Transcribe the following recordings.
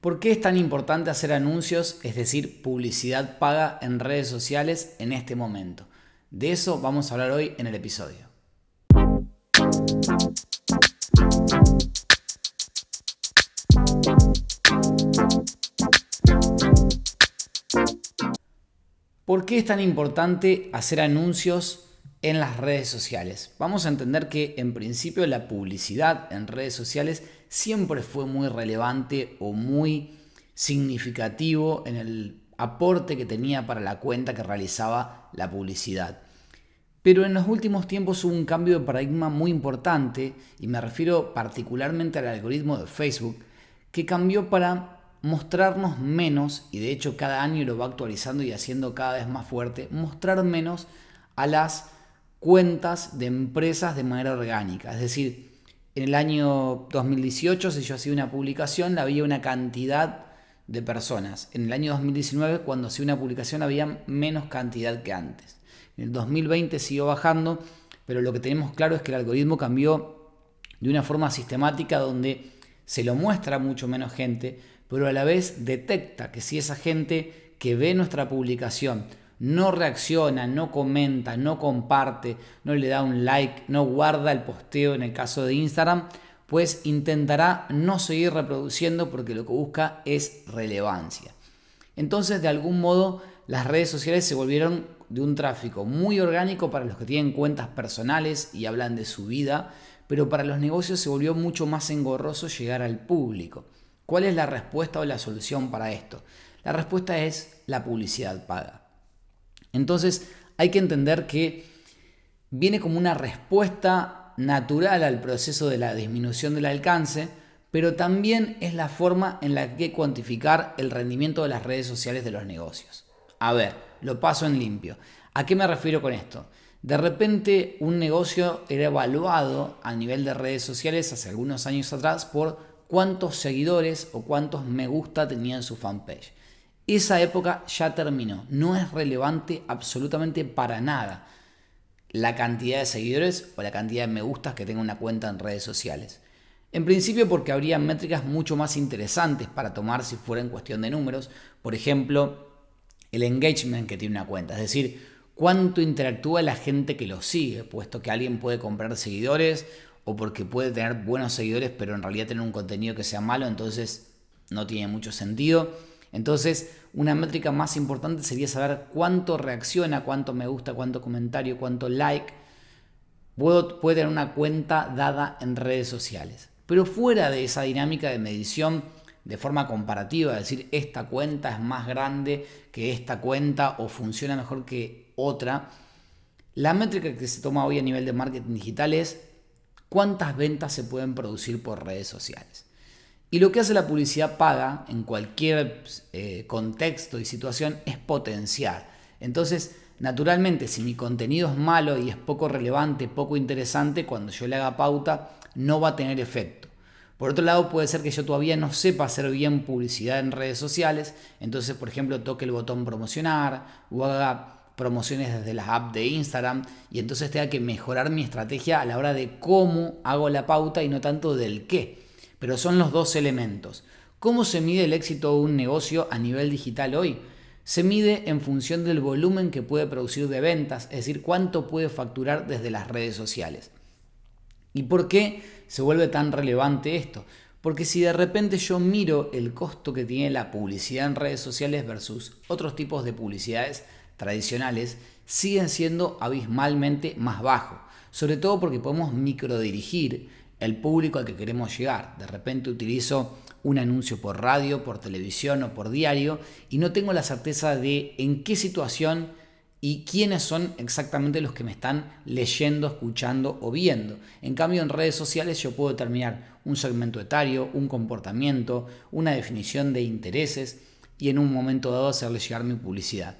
¿Por qué es tan importante hacer anuncios, es decir, publicidad paga en redes sociales en este momento? De eso vamos a hablar hoy en el episodio. ¿Por qué es tan importante hacer anuncios en las redes sociales? Vamos a entender que en principio la publicidad en redes sociales siempre fue muy relevante o muy significativo en el aporte que tenía para la cuenta que realizaba la publicidad. Pero en los últimos tiempos hubo un cambio de paradigma muy importante, y me refiero particularmente al algoritmo de Facebook, que cambió para mostrarnos menos, y de hecho cada año lo va actualizando y haciendo cada vez más fuerte, mostrar menos a las cuentas de empresas de manera orgánica. Es decir, en el año 2018, si yo hacía una publicación, había una cantidad de personas. En el año 2019, cuando hacía una publicación, había menos cantidad que antes. En el 2020 siguió bajando, pero lo que tenemos claro es que el algoritmo cambió de una forma sistemática donde se lo muestra mucho menos gente, pero a la vez detecta que si esa gente que ve nuestra publicación no reacciona, no comenta, no comparte, no le da un like, no guarda el posteo en el caso de Instagram, pues intentará no seguir reproduciendo porque lo que busca es relevancia. Entonces, de algún modo, las redes sociales se volvieron de un tráfico muy orgánico para los que tienen cuentas personales y hablan de su vida, pero para los negocios se volvió mucho más engorroso llegar al público. ¿Cuál es la respuesta o la solución para esto? La respuesta es la publicidad paga. Entonces hay que entender que viene como una respuesta natural al proceso de la disminución del alcance, pero también es la forma en la que cuantificar el rendimiento de las redes sociales de los negocios. A ver, lo paso en limpio. ¿A qué me refiero con esto? De repente un negocio era evaluado a nivel de redes sociales hace algunos años atrás por cuántos seguidores o cuántos me gusta tenía en su fanpage. Esa época ya terminó. No es relevante absolutamente para nada la cantidad de seguidores o la cantidad de me gustas que tenga una cuenta en redes sociales. En principio porque habría métricas mucho más interesantes para tomar si fuera en cuestión de números. Por ejemplo, el engagement que tiene una cuenta. Es decir, cuánto interactúa la gente que lo sigue, puesto que alguien puede comprar seguidores o porque puede tener buenos seguidores, pero en realidad tener un contenido que sea malo, entonces no tiene mucho sentido. Entonces, una métrica más importante sería saber cuánto reacciona, cuánto me gusta, cuánto comentario, cuánto like puede tener una cuenta dada en redes sociales. Pero fuera de esa dinámica de medición de forma comparativa, es decir, esta cuenta es más grande que esta cuenta o funciona mejor que otra, la métrica que se toma hoy a nivel de marketing digital es cuántas ventas se pueden producir por redes sociales. Y lo que hace la publicidad paga en cualquier eh, contexto y situación es potenciar. Entonces, naturalmente, si mi contenido es malo y es poco relevante, poco interesante, cuando yo le haga pauta, no va a tener efecto. Por otro lado, puede ser que yo todavía no sepa hacer bien publicidad en redes sociales, entonces, por ejemplo, toque el botón promocionar o haga promociones desde la app de Instagram y entonces tenga que mejorar mi estrategia a la hora de cómo hago la pauta y no tanto del qué. Pero son los dos elementos. ¿Cómo se mide el éxito de un negocio a nivel digital hoy? Se mide en función del volumen que puede producir de ventas, es decir, cuánto puede facturar desde las redes sociales. ¿Y por qué se vuelve tan relevante esto? Porque si de repente yo miro el costo que tiene la publicidad en redes sociales versus otros tipos de publicidades, tradicionales siguen siendo abismalmente más bajos, sobre todo porque podemos microdirigir el público al que queremos llegar. De repente utilizo un anuncio por radio, por televisión o por diario y no tengo la certeza de en qué situación y quiénes son exactamente los que me están leyendo, escuchando o viendo. En cambio, en redes sociales yo puedo determinar un segmento etario, un comportamiento, una definición de intereses y en un momento dado hacerle llegar mi publicidad.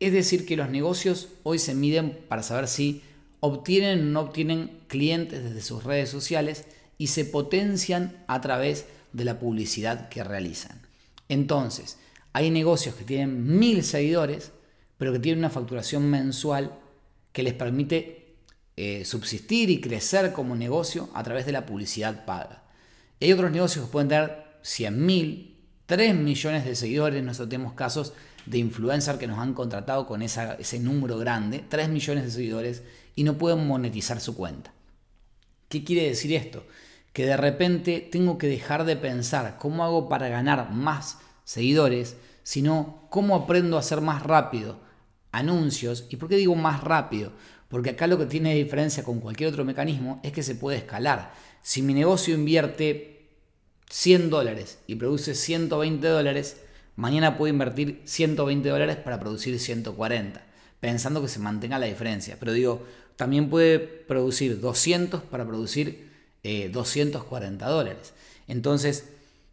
Es decir, que los negocios hoy se miden para saber si obtienen o no obtienen clientes desde sus redes sociales y se potencian a través de la publicidad que realizan. Entonces, hay negocios que tienen mil seguidores, pero que tienen una facturación mensual que les permite eh, subsistir y crecer como negocio a través de la publicidad paga. hay otros negocios que pueden tener 100.000, 3 millones de seguidores, nosotros tenemos casos de influencer que nos han contratado con ese número grande, 3 millones de seguidores, y no pueden monetizar su cuenta. ¿Qué quiere decir esto? Que de repente tengo que dejar de pensar cómo hago para ganar más seguidores, sino cómo aprendo a hacer más rápido anuncios. ¿Y por qué digo más rápido? Porque acá lo que tiene diferencia con cualquier otro mecanismo es que se puede escalar. Si mi negocio invierte 100 dólares y produce 120 dólares, mañana puedo invertir 120 dólares para producir 140, pensando que se mantenga la diferencia. Pero digo, también puede producir 200 para producir 240 eh, dólares. Entonces,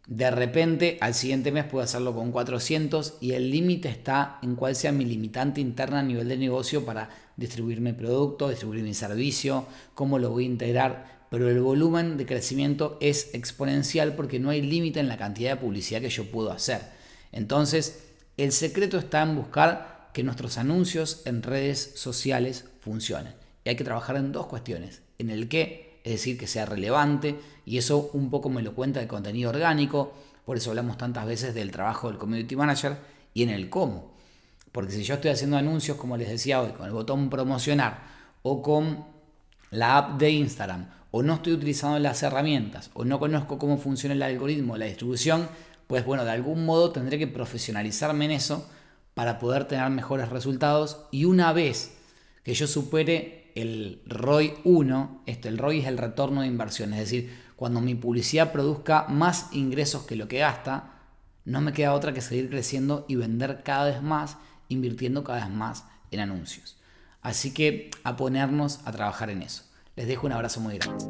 de repente, al siguiente mes puedo hacerlo con 400 y el límite está en cuál sea mi limitante interna a nivel de negocio para distribuir mi producto, distribuir mi servicio, cómo lo voy a integrar. Pero el volumen de crecimiento es exponencial porque no hay límite en la cantidad de publicidad que yo puedo hacer. Entonces, el secreto está en buscar que nuestros anuncios en redes sociales funcionen. Y hay que trabajar en dos cuestiones. En el qué es decir, que sea relevante, y eso un poco me lo cuenta el contenido orgánico, por eso hablamos tantas veces del trabajo del community manager y en el cómo. Porque si yo estoy haciendo anuncios, como les decía hoy, con el botón promocionar o con la app de Instagram, o no estoy utilizando las herramientas, o no conozco cómo funciona el algoritmo, la distribución, pues bueno, de algún modo tendré que profesionalizarme en eso para poder tener mejores resultados y una vez que yo supere el ROI 1, este, el ROI es el retorno de inversión, es decir, cuando mi publicidad produzca más ingresos que lo que gasta, no me queda otra que seguir creciendo y vender cada vez más, invirtiendo cada vez más en anuncios. Así que a ponernos a trabajar en eso. Les dejo un abrazo muy grande.